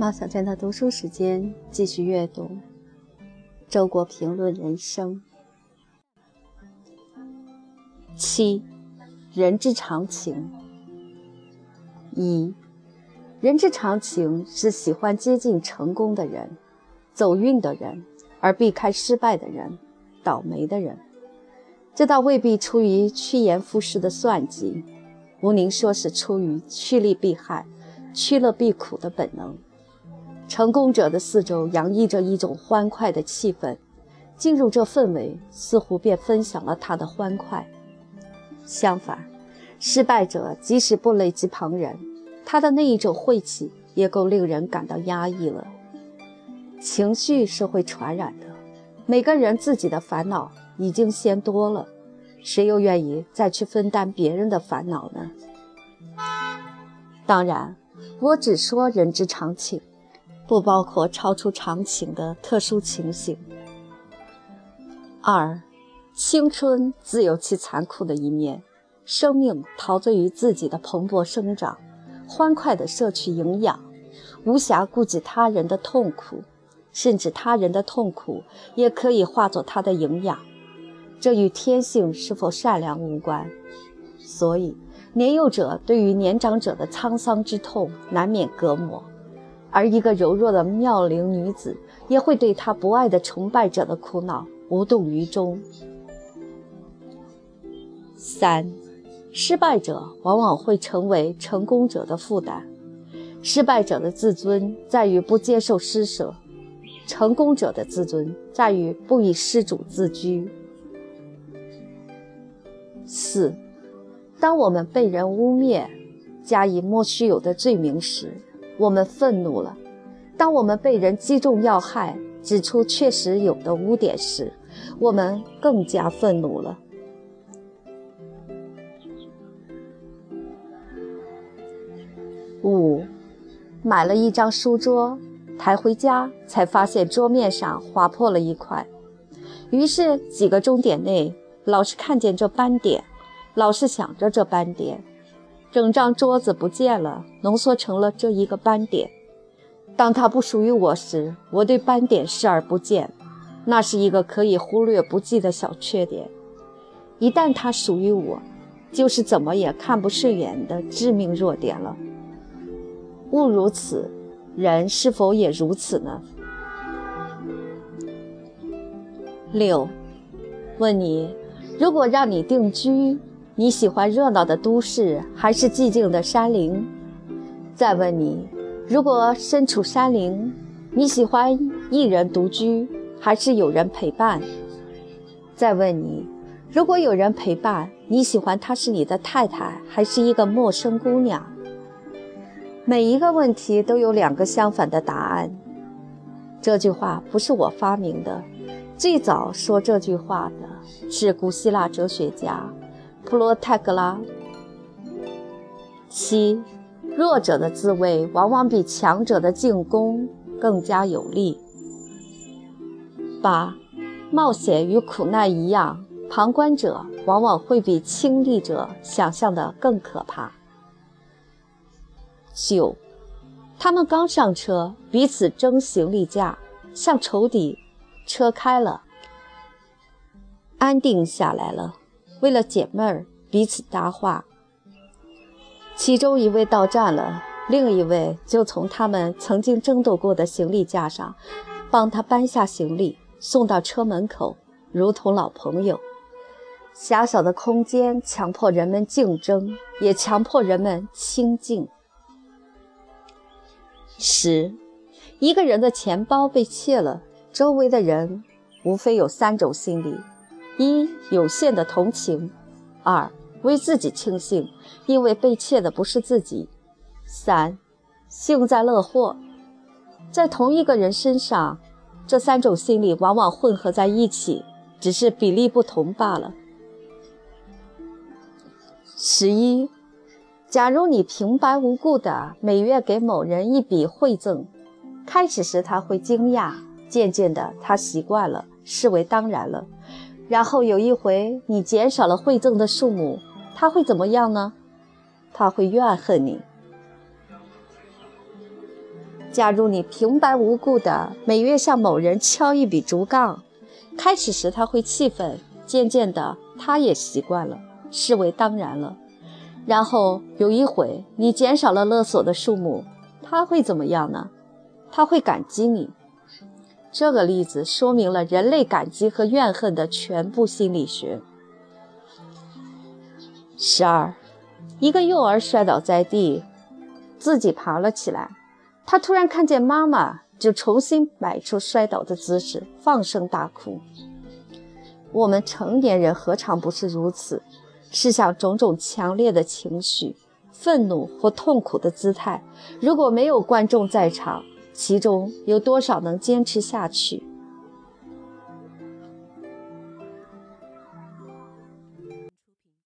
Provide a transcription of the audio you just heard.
马小娟的读书时间，继续阅读《周国评论人生》七，人之常情。一，人之常情是喜欢接近成功的人、走运的人，而避开失败的人、倒霉的人。这倒未必出于趋炎附势的算计，无宁说是出于趋利避害、趋乐避苦的本能。成功者的四周洋溢着一种欢快的气氛，进入这氛围，似乎便分享了他的欢快。相反，失败者即使不累及旁人，他的那一种晦气也够令人感到压抑了。情绪是会传染的，每个人自己的烦恼已经嫌多了，谁又愿意再去分担别人的烦恼呢？当然，我只说人之常情。不包括超出常情的特殊情形。二，青春自有其残酷的一面，生命陶醉于自己的蓬勃生长，欢快地摄取营养，无暇顾及他人的痛苦，甚至他人的痛苦也可以化作他的营养。这与天性是否善良无关。所以，年幼者对于年长者的沧桑之痛难免隔膜。而一个柔弱的妙龄女子，也会对她不爱的崇拜者的苦恼无动于衷。三，失败者往往会成为成功者的负担。失败者的自尊在于不接受施舍，成功者的自尊在于不以施主自居。四，当我们被人污蔑，加以莫须有的罪名时，我们愤怒了。当我们被人击中要害，指出确实有的污点时，我们更加愤怒了。五，买了一张书桌，抬回家才发现桌面上划破了一块，于是几个钟点内老是看见这斑点，老是想着这斑点。整张桌子不见了，浓缩成了这一个斑点。当它不属于我时，我对斑点视而不见，那是一个可以忽略不计的小缺点；一旦它属于我，就是怎么也看不顺眼的致命弱点了。物如此，人是否也如此呢？六，问你，如果让你定居？你喜欢热闹的都市还是寂静的山林？再问你，如果身处山林，你喜欢一人独居还是有人陪伴？再问你，如果有人陪伴，你喜欢她是你的太太还是一个陌生姑娘？每一个问题都有两个相反的答案。这句话不是我发明的，最早说这句话的是古希腊哲学家。普罗泰戈拉。七，弱者的自卫往往比强者的进攻更加有力。八，冒险与苦难一样，旁观者往往会比亲历者想象的更可怕。九，他们刚上车，彼此争行李架，像仇敌。车开了，安定下来了。为了解闷儿，彼此搭话。其中一位到站了，另一位就从他们曾经争斗过的行李架上帮他搬下行李，送到车门口，如同老朋友。狭小的空间强迫人们竞争，也强迫人们亲近。十，一个人的钱包被窃了，周围的人无非有三种心理。一有限的同情，二为自己庆幸，因为被窃的不是自己；三幸灾乐祸。在同一个人身上，这三种心理往往混合在一起，只是比例不同罢了。十一，假如你平白无故的每月给某人一笔汇赠，开始时他会惊讶，渐渐的他习惯了，视为当然了。然后有一回，你减少了馈赠的数目，他会怎么样呢？他会怨恨你。假如你平白无故的每月向某人敲一笔竹杠，开始时他会气愤，渐渐的他也习惯了，视为当然了。然后有一回你减少了勒索的数目，他会怎么样呢？他会感激你。这个例子说明了人类感激和怨恨的全部心理学。十二，一个幼儿摔倒在地，自己爬了起来。他突然看见妈妈，就重新摆出摔倒的姿势，放声大哭。我们成年人何尝不是如此？试想，种种强烈的情绪，愤怒或痛苦的姿态，如果没有观众在场，其中有多少能坚持下去？